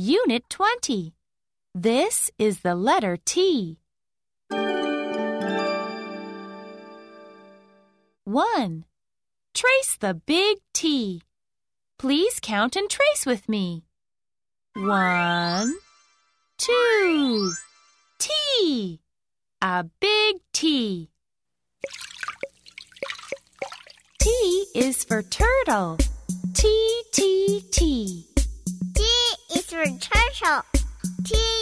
Unit 20. This is the letter T. 1. Trace the big T. Please count and trace with me. 1, 2. T. A big T. T is for turtle. T. Winston Churchill. T